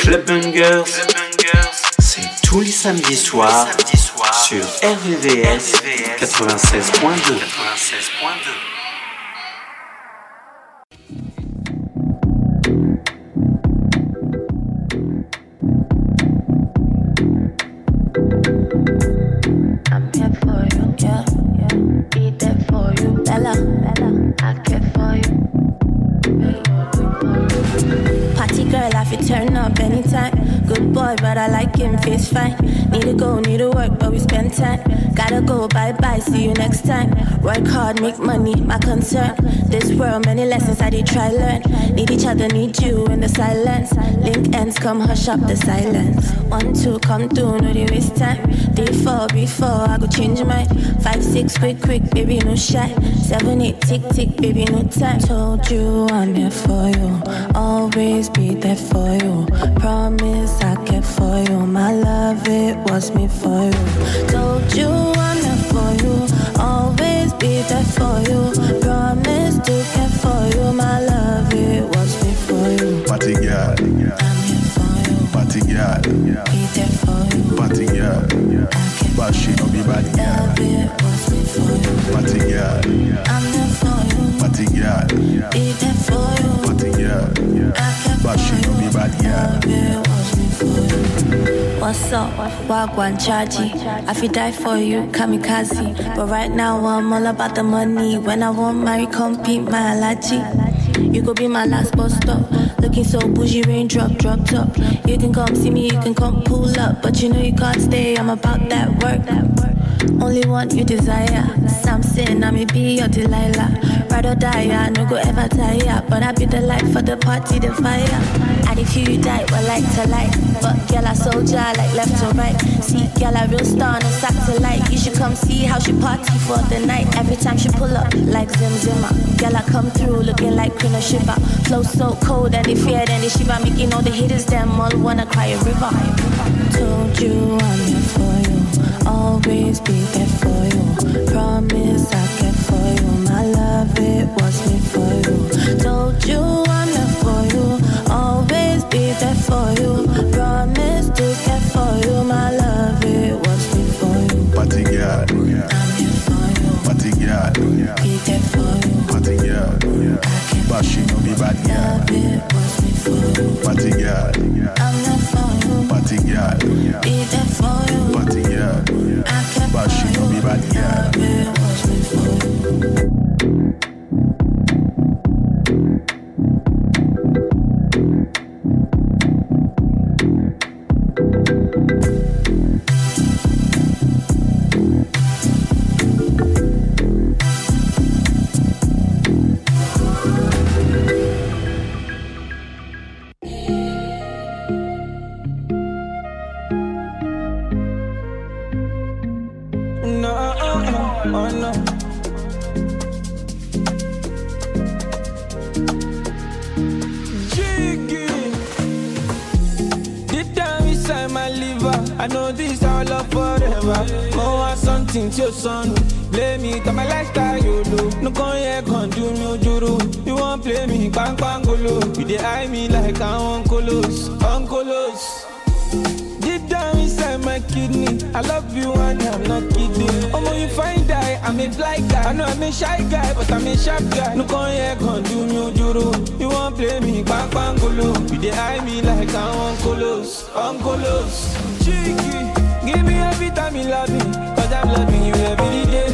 Club Bungers, c'est tous les samedis soirs sur RVVS 96.2. Work but we spend time. Gotta go, bye bye, see you next time. Work hard, make money, my concern. This world, many lessons I did try learn. Need each other, need you in the silence. Link ends, come hush up the silence. One, two, come through, no they waste time. Three, four, before I go change my. Five, six, quick, quick, baby, no shy. Seven, eight, tick, tick, baby, no time. Told you I'm here for you. Always be there for you. Promise I care for you. My love, it was me for you. Told you I'm here for you. Always be there for you. Promise to care for you. My love, it was me for you. Party girl. I'm here for you. Party girl. Be there for you. Party girl. But she no be bad girl. It was me for you. Party girl. I'm here for you. Party girl. Be there But she bad was me for you. What's up? Wagwan Chaji. I feel die for you, kamikaze. But right now I'm all about the money. When I want marry, compete my allergy. You could be my last bus stop. Looking so bougie, raindrop, drop top. You can come see me, you can come pull up. But you know you can't stay, I'm about that work. Only one you desire. Something, I may be your Delilah. Ride or die, I no go ever tire. But I be the light for the party, the fire. And if you die, well, like to light. But girl, I soldier, like left to right. See, girl, I real star on satellite. You should come see how she party for the night. Every time she pull up, like Zim Zimmer. Girl, I come through looking like Queen of Shiva. Flow so cold and they fear, then they shiver. Making all the haters, them all wanna cry a river. Told you I'm here for you. Always be there for you. Promise I. My love, it was me for you. Told you I'm there for you. Always be there for you. Promise to care for you. My love, it was me for you. Party girl. I'm here for you. Party girl. Be there for you. Party girl. But she no be bad girl. Love, it was me for you. Party girl. I'm there for you. Party girl. Be there for you. Party girl. I care But she you. be bad girl. I know I'm a shy guy, but I'm a sharp guy. No con here, con do me ojuru. You won't play me, bang bang golo. You dey eye me like I'm uncolos, uncolos. Cheeky, give me every time you love me, cause I'm loving you every day.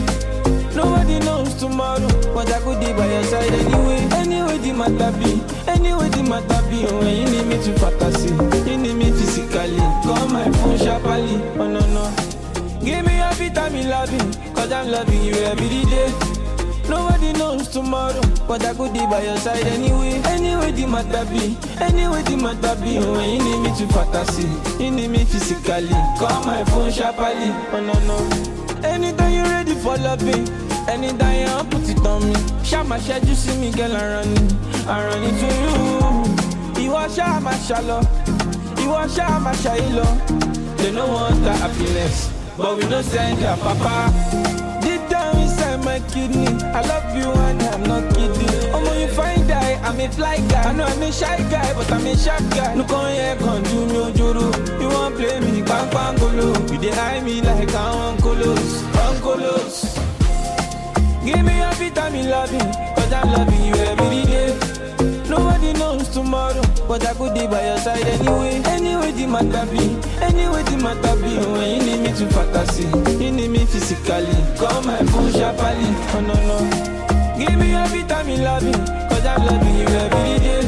Nobody knows tomorrow, but I could be by your side anyway. Anyway, the matter be, anyway, the matter be. Oh, when you need me to fantasy, you need me physically. Call my phone sharply, oh no, no. Give me you love me, cause I'm loving you every day. Nobody knows tomorrow, but I could be by your side anyway. Anyway, the matter be, anyway, the matter be. Oh, you need me to fantasy, you need me physically. Call my phone sharply, oh no, no. Anytime you're ready for loving, anytime you want put it on me. Shama shed you see me, girl, I run it, I run it to you. You are Shama shallow, you are Shama shallow. They no want the happiness, but we no send your papa. Deep down inside my kidney, I love you and I'm not kidding. Oh, you find die, I'm a fly guy. I know I'm a shy guy, but I'm a sharp guy. No come here, come do me. You want play me, bang bang golo. You dey eye me like I'm uncolos, uncolos. Give me a vitamin loving, cause I'm loving you every day. Tomorrow, but I could be by your side anyway. Anyway, the matter be, anyway, the matter be. When you need me to fantasy, you need me physically. Call my phone sharply, oh no no. Give me a vitamin loving, cause I'm loving you every day.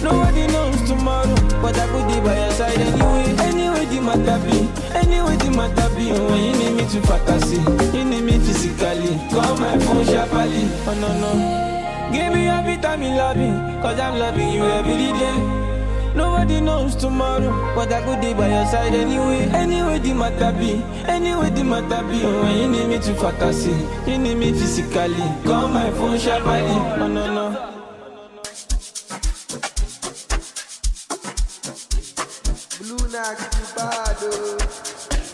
Nobody knows tomorrow, but I could be by your side anyway. Anyway, the matter be, anyway, the matter be. When you need me to fantasy, you need me physically. Call my phone sharply, oh no no. Give me a vitamin loving, cause I'm loving you every day. Nobody knows tomorrow, but I could be by your side anyway. Anyway, the matter be, anyway, the matter be. When you need me to fantasy, you need me physically. Call my phone sharply, oh no no. Blue Nax, bad, oh.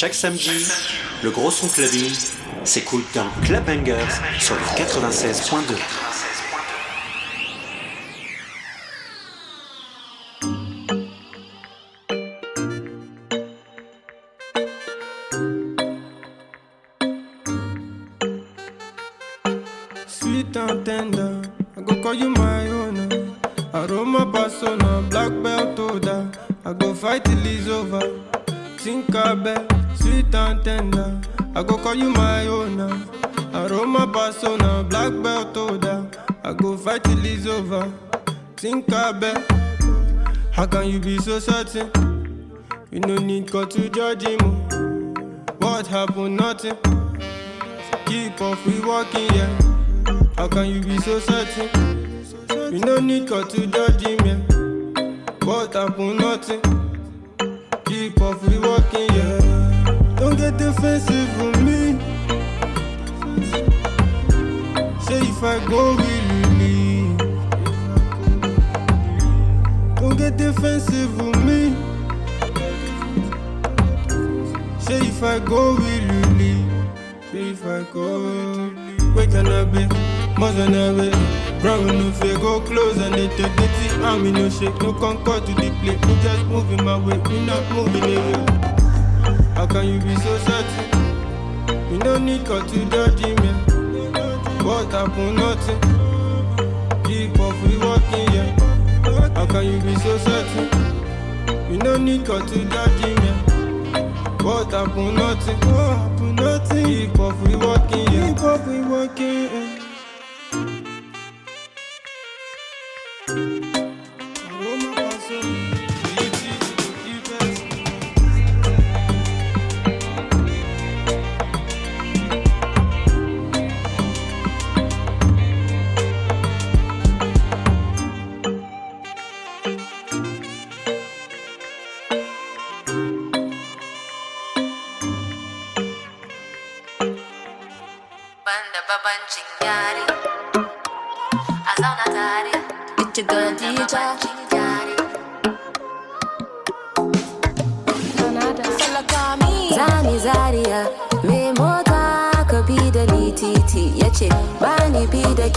Chaque samedi, le gros son clubbing s'écoute dans Club Bangers sur le 96.2. We walking, yeah. Don't get defensive with me. Say if I go, will you leave? Don't get defensive with me. Say if I go, will you leave? Say if I go, you? Where can I be? Must I be? Brown no fear, go close and they take the I'm in no shake, no concord to the plate. We just moving my way, we not moving away. How can you be so certain? You no need God to him, yeah. What happened? Nothing. Keep off, we walking, yeah. How can you be so certain? You no need God to him, yeah. What happened? Nothing. What happened? Nothing. Keep off, we walking, yeah. Keep off, we walking, yeah.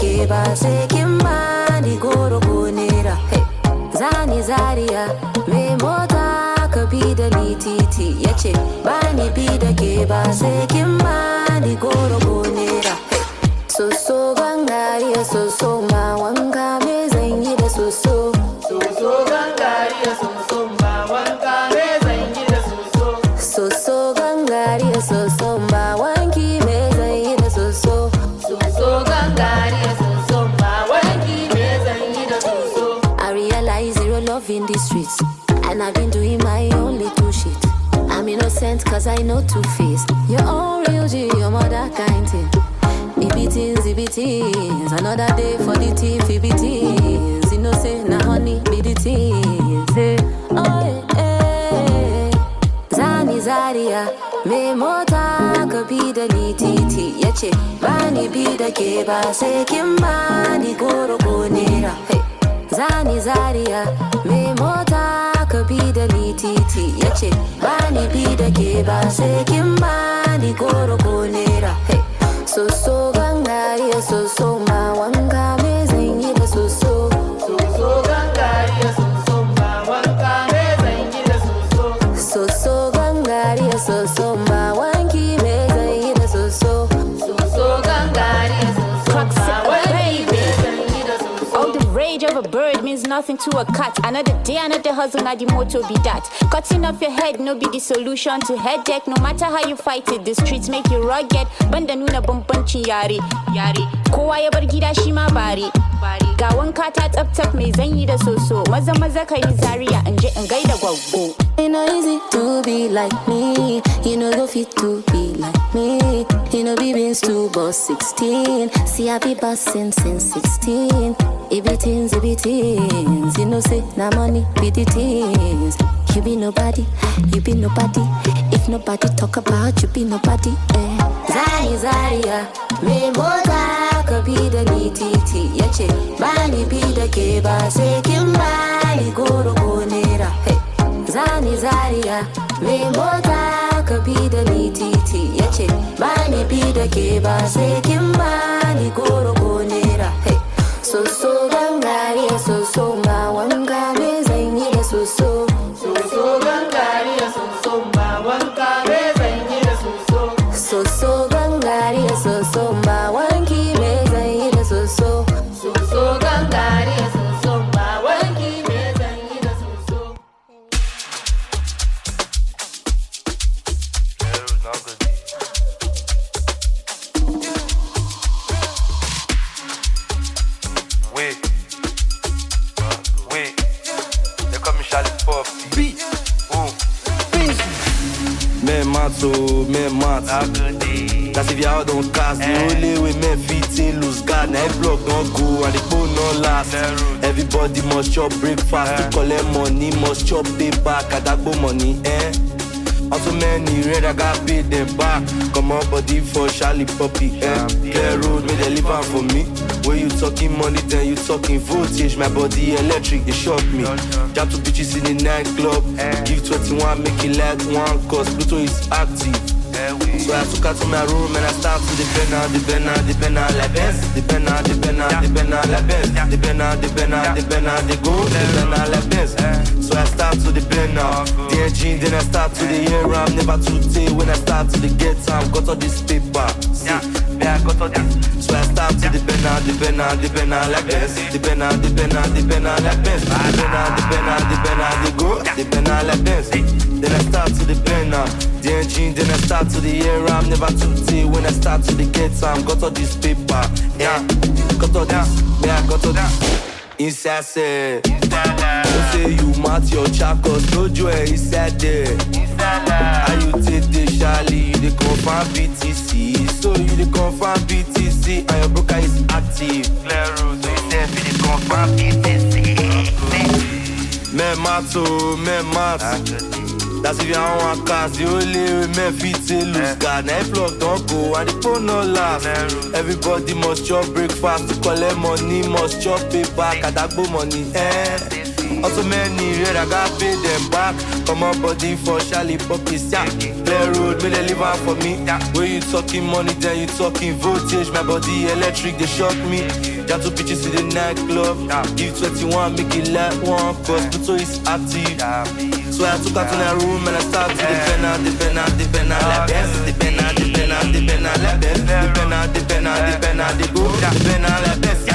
Ke ba sai kin ba ni goro ko. Zani Zaria Me mota ka bi da ni Ya ce ba ni bi da ke ba sai kin ba ni goro ko nera. Soso gangariya soso ma wanka cause I know two face Your own real G, your mother kind thing Ibitins, ibitins Another day for the thief, ibitins You know say na honey be the things eh. Oh eh. Zani Zaria Me mota ka bi da ni titi Ya ce ba ni bi da ke ba sai kin goro ko nera hey. Zani Zaria Me mota ka bi da ni titi Ya ce ba ni bi da ke ba sai kin ba ni goro ko nera. So so gangariya so so ma nothing to a cat. Another day, another hustle, now the motto be that. Cutting off your head, no be the solution to headache. No matter how you fight it, the streets make you rugged. Banda nuna bambancin yare, yare. Kowa ya bar gida ma bare. Ga wanka ta tsaf tsaf mai zanyi da soso. Maza maza ka yi zaria in je in gaida gwaggo. It no easy to be like me. You know go fit to be like me. You know be been to boss 16. See I be bossing since 16. If it teens, if it teens. You know say na money be the teens. You be nobody, you be nobody. If nobody talk about you, be nobody. Eh. Zari Zaria, me mota ka bi da ni titi. Yace ba ni bi da ke ba sai kin ba ni goro ko nera. Zani Zaria, me mota ka bi da ni titi. Yace ba ni bi da ke ba sai kin ba ni goro ko body for Charlie Puppy, eh? Clear road, make they live out for me. When you talking money, then you talking voltage. My body electric, they shock me. Jab to bitches in the nightclub. Give 21, make it like one, cause Pluto is active. So I took her to my room and I start to depend on, depend on, depend on like Benz. Depend on, depend on, depend on like Benz. Depend on, depend on, depend on the go. Depend on like Benz. So I start to depend on the engine, then I start to the air. I'm never too day when I start to the get time. Got all this paper. See, yeah, got all this. So I start to depend on, depend on, depend on like Benz. Depend on, depend on, depend on like Benz. Depend on, depend on, depend on the go. Depend on like Benz. Then I start to depend on the engine, then I start to the air. I'm never too day when I start to the get time. Got all this paper, yeah. Got all this, yeah, got all this. Inside say, don't say you mat your chakos, no joy inside there. How you take the Charlie, you the confirm BTC. So you the confirm BTC, and your broker is active. Clear road, so you say you the confirm BTC. Men mat, oh, men mat. That's if you want cast, the only way men fit to lose God. Now block don't go and the phone no last. Everybody must chop breakfast to collect money, must chop paper, kadagbo money. Eh. Also many red, I got pay them back. Come on, body for Charlie Puppies, yeah. Play road, may they live for me. Yeah. When you talking money, then you talking voltage. My body electric, they shock me. Got two bitches in the nightclub. Give 21, make it like one, cause Pluto is active. So I took her to the room and I started to depend on, depend on, depend on like Benz. Depend on, depend on, depend on like Benz. Depend on, depend on, depend on the go. Depend on like Benz.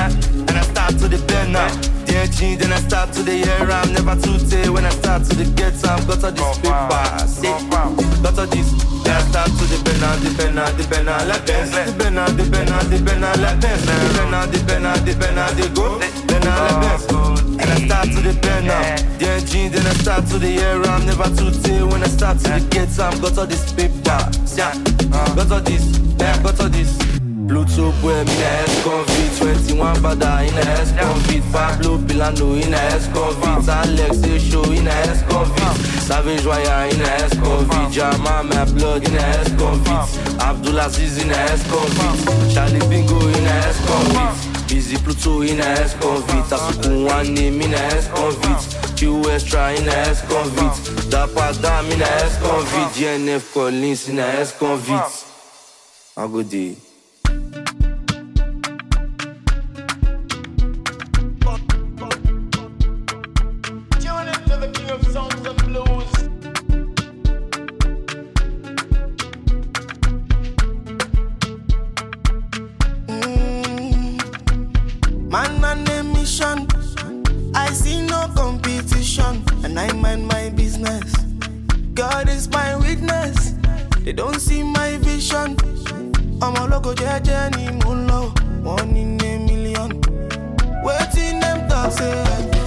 And I start to depend on the engine, then I start to the air. I'm never too day when I start to the get time. Got all this paper, see, got all this. Then I start to depend on, depend on, depend on like Benz. Depend on, depend on, depend on like Benz. Depend on, depend on, depend on the go. Depend on like Benz. Start to depend on the engine, then I start to the air. I'm never too day when I start to the get time. Got all this paper, yeah. Got all this, yeah, got all this. Bluetooth boy, me na S-Convict 21 bada in a S-Convict Pablo Pilano in a S-Convict Alex Show in a S-Convict Savage Wire in a S-Convict Jama my blood in a S-Convict Abdulaziz in a S-Convict Charlie Bingo in a S-Convict Busy Pluto in a S-Convict Asukun one name in a S-Convict Q Extra in a S-Convict Dapa Dam in a S-Convict GNF Collins in a S-Convict A good day Tune Man on a mission. I see no competition, and I mind my business. God is my witness. They don't see my vision. I'm a local judge mulo. One in a million. Waiting them talk say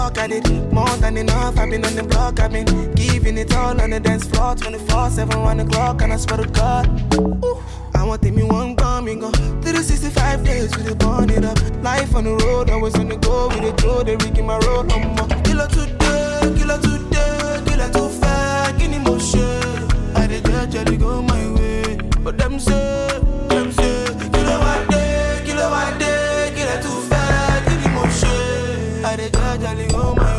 talk, I did more than enough. I've been on the block, I've been giving it all on the dance floor 24 7 1 o'clock, and I swear to God. Ooh, I I want me one gone, me go. 365 days, we dey burn it up. Life on the road, always on the go. We dey throw the rig in my road, no more. Killer today, killer today, killer too me more shit. I dey gradually go my way, but them say, shit. I dey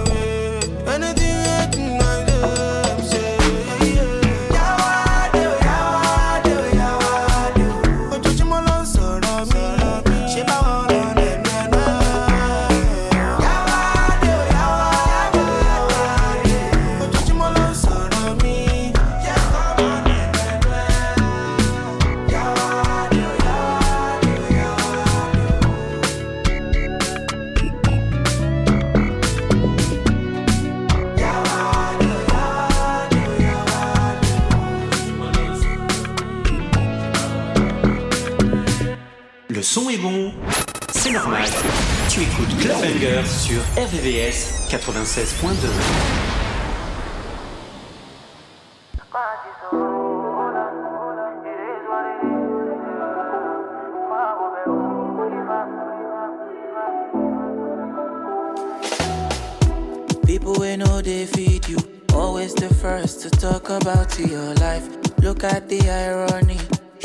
96.2. People we know they feed you. Always the first to talk about your life. Look at the irony.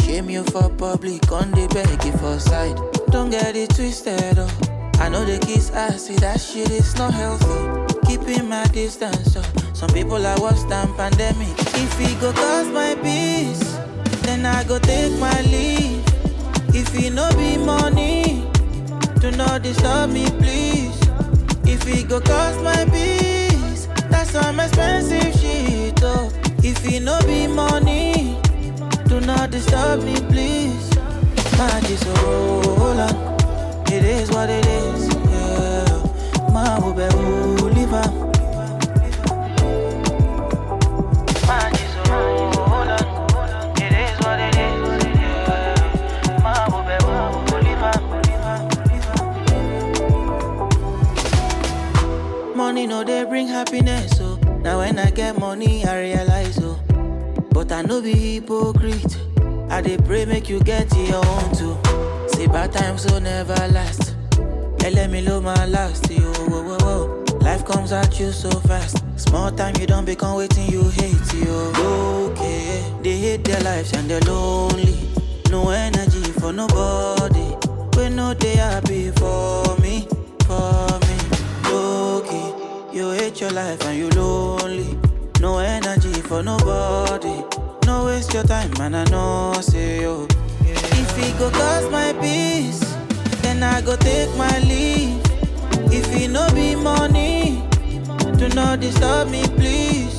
Shame you for public, on the beg you for side. Don't get it twisted, oh. I know the kids ass, see that shit is not healthy. Keeping my distance, oh. Some people are worse than pandemic. If it go cause my peace, then I go take my leave. If it no be money, do not disturb me, please. If it go cost my peace, that's some expensive shit, oh. If it no be money, do not disturb me, please. My on. It is what it is, yeah. My Money no they bring happiness, so now when I get money, I realize, oh. But I no be hypocrite. I dey pray make you get your own too. See bad times will never last. Let me low my last, yo. Whoa, whoa, whoa. Life comes at you so fast. Small time you don't become waiting you hate, yo. Okay, they hate their lives and they're lonely. No energy for nobody. We know they happy for me, for me. Okay, you hate your life and you lonely. No energy for nobody. No waste your time, man. I know, say yo. If it go cost my peace, then I go take my leave. If it no be money, do not disturb me, please.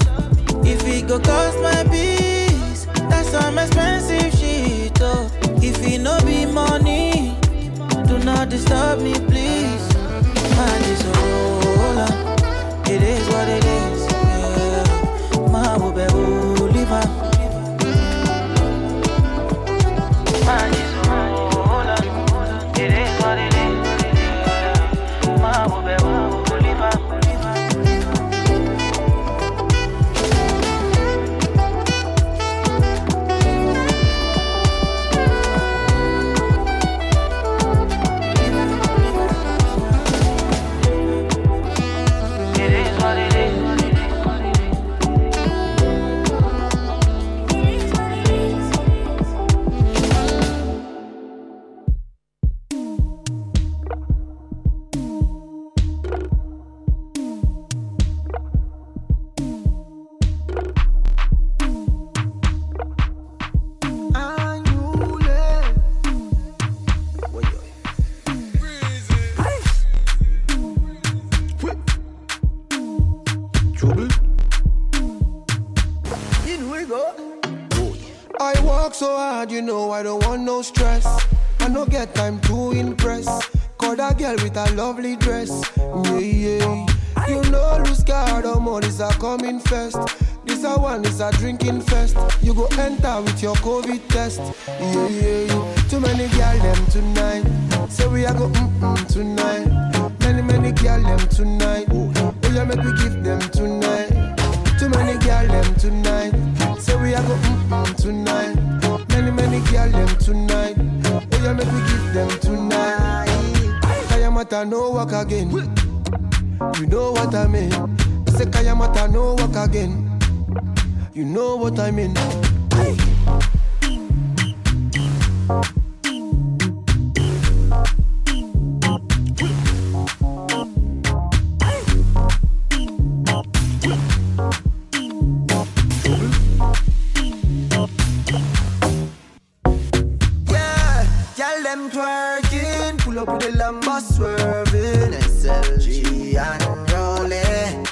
If it go cost my peace, that's some expensive shit, oh. If it no be money, do not disturb me, please. Just hold on. It is what it is, I work so hard, you know I don't want no stress. I no get time to impress. Call that girl with a lovely dress. Yeah, yeah. You know, lose guard, more is a coming first. This a one is a drinking fest. You go enter with your COVID test. Yeah, yeah, yeah. Too many girl them tonight. Say we a go mm mm tonight. Many many girl them tonight. Oh yeah, make we give them tonight. Too many girl them tonight. Say we a go mm mm tonight. Many many girl them tonight. Oh yeah, make we give them tonight. Kayamata no walk again. You know what I mean. I say Kayamata no walk again. You know what I mean. Yeah, the Lambo swerving, SLG and rolling.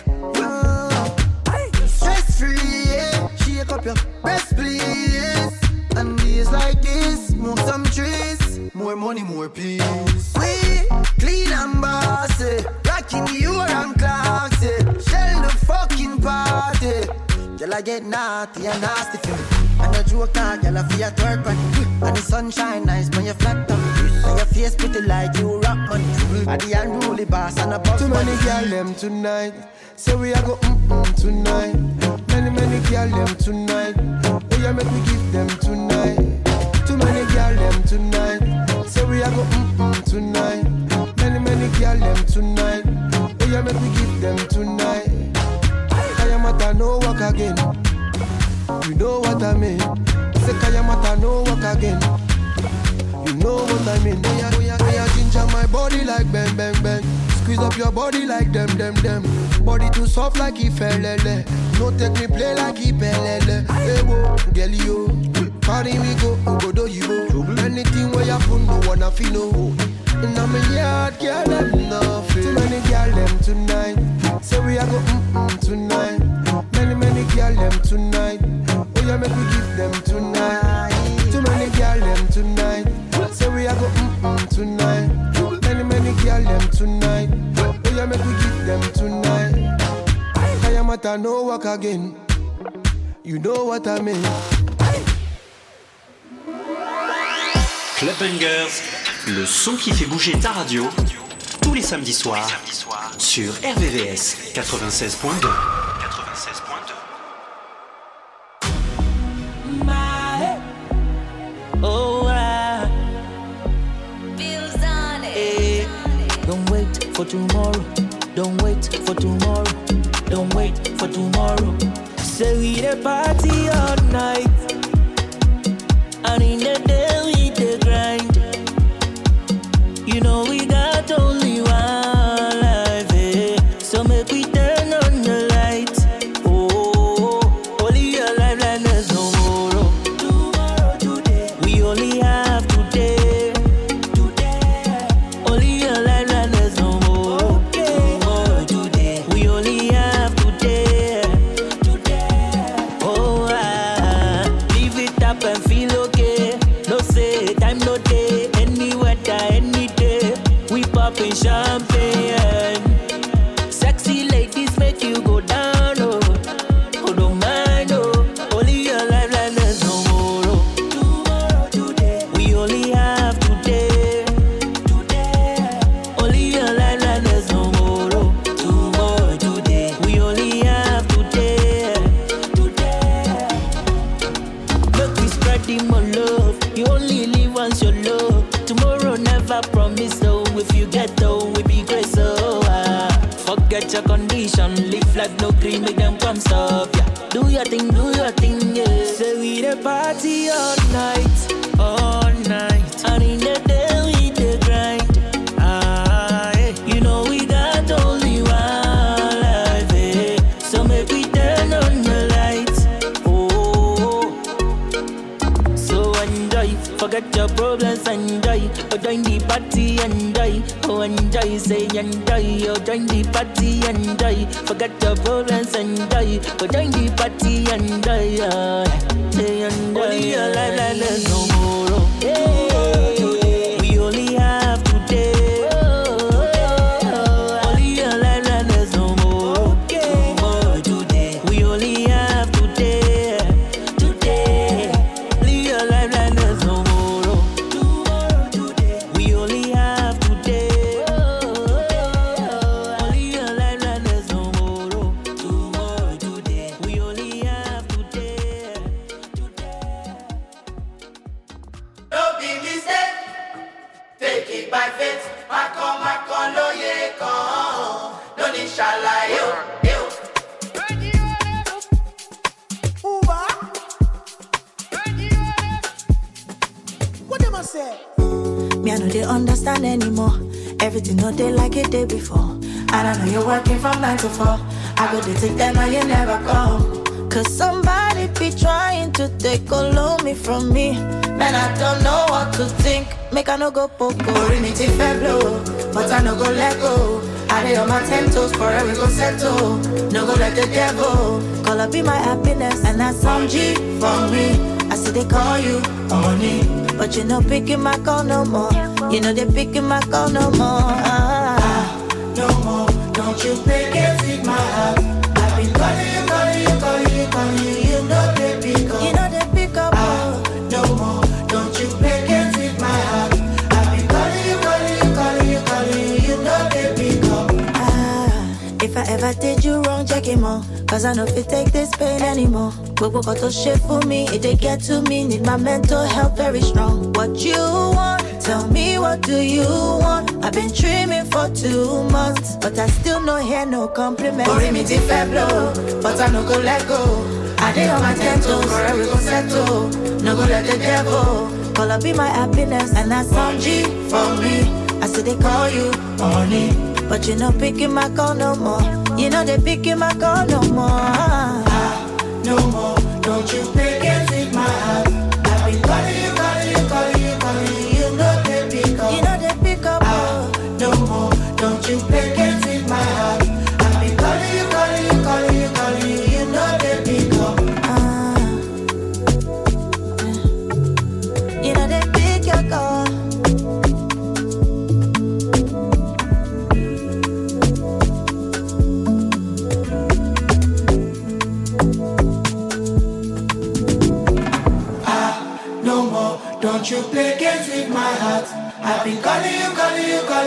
Stress free, yeah. shake up your best please. And days like this, smoke some trees, more money, more peace. We clean and bossy, rocking the Uran clocks, yeah. shell the fucking party. Girl, I get naughty and nasty for me. And a joke, ah, girl, I feel at work. And the sunshine nice when you flat on And your face pretty like you rock money. And the unruly boss and a boss Too many girl them tonight. Say we a go mm mm tonight. Many many girl them tonight. Oh yeah, make we give them tonight. Too many girl them tonight. Say we a go mm mm tonight. Many many girl them tonight. Oh yeah, make we give them tonight. Kayamata no walk again. You know what I mean. Say Kayamata no walk again. You know what I mean. Yeah, oh yeah, ginger my body like bang bang bang. Squeeze up your body like them them them. Body too soft like ifelele. No take me play like ipelele. Hey wo, girl yo, carry me go, go do you go. Anything where you put no wanna feel no. And I'm a yard girl, them nothing. Too many girl them tonight. Say we a go mm mm tonight. Many many girl them tonight. Oh yeah, make we give them tonight. Too many girl them tonight. Bangers, le son qui fait bouger ta radio, tous les samedis soirs, sur RVVS 96.2. for tomorrow. Don't wait for tomorrow. Don't wait for tomorrow. Say we the party all night. And in the day to think. Make I no go poco. Rimiti blow, but I no go let go. I lay on my ten toes, forever go settle. No go let the devil call up be my happiness, and that's some G for me. I see they call you honey, but you know picking my call no more. You know they picking my call no more. Ah, no more, don't you pick it with my heart. I've been calling you, calling you, calling you, calling you. You know they pick up. You know they if I ever did you wrong, check him out. Cause I know if you take this pain anymore. Gbogbo kan tó ṣe fún mi, it dey get to me. Need my mental health very strong. What you want? Tell me what do you want? I've been dreaming for two months, but I still no hear no compliment. Orí mi ti fẹ́ blow, but I no go let go. I dey on my ten toes, forever we go settle. No go let the devil call up be my happiness, and that's some G for me. I see they call you honey, but you no picking my call no more. You know they picking my call no more. Ah, no more, don't you pick it with my heart. I've been calling you,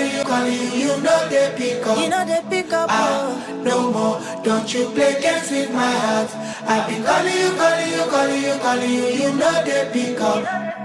you, calling you, you. You know they pick up. You know they pick up. Ah, no more, don't you play games with my heart. I've been calling you, calling you, calling you, calling you. You know they pick up.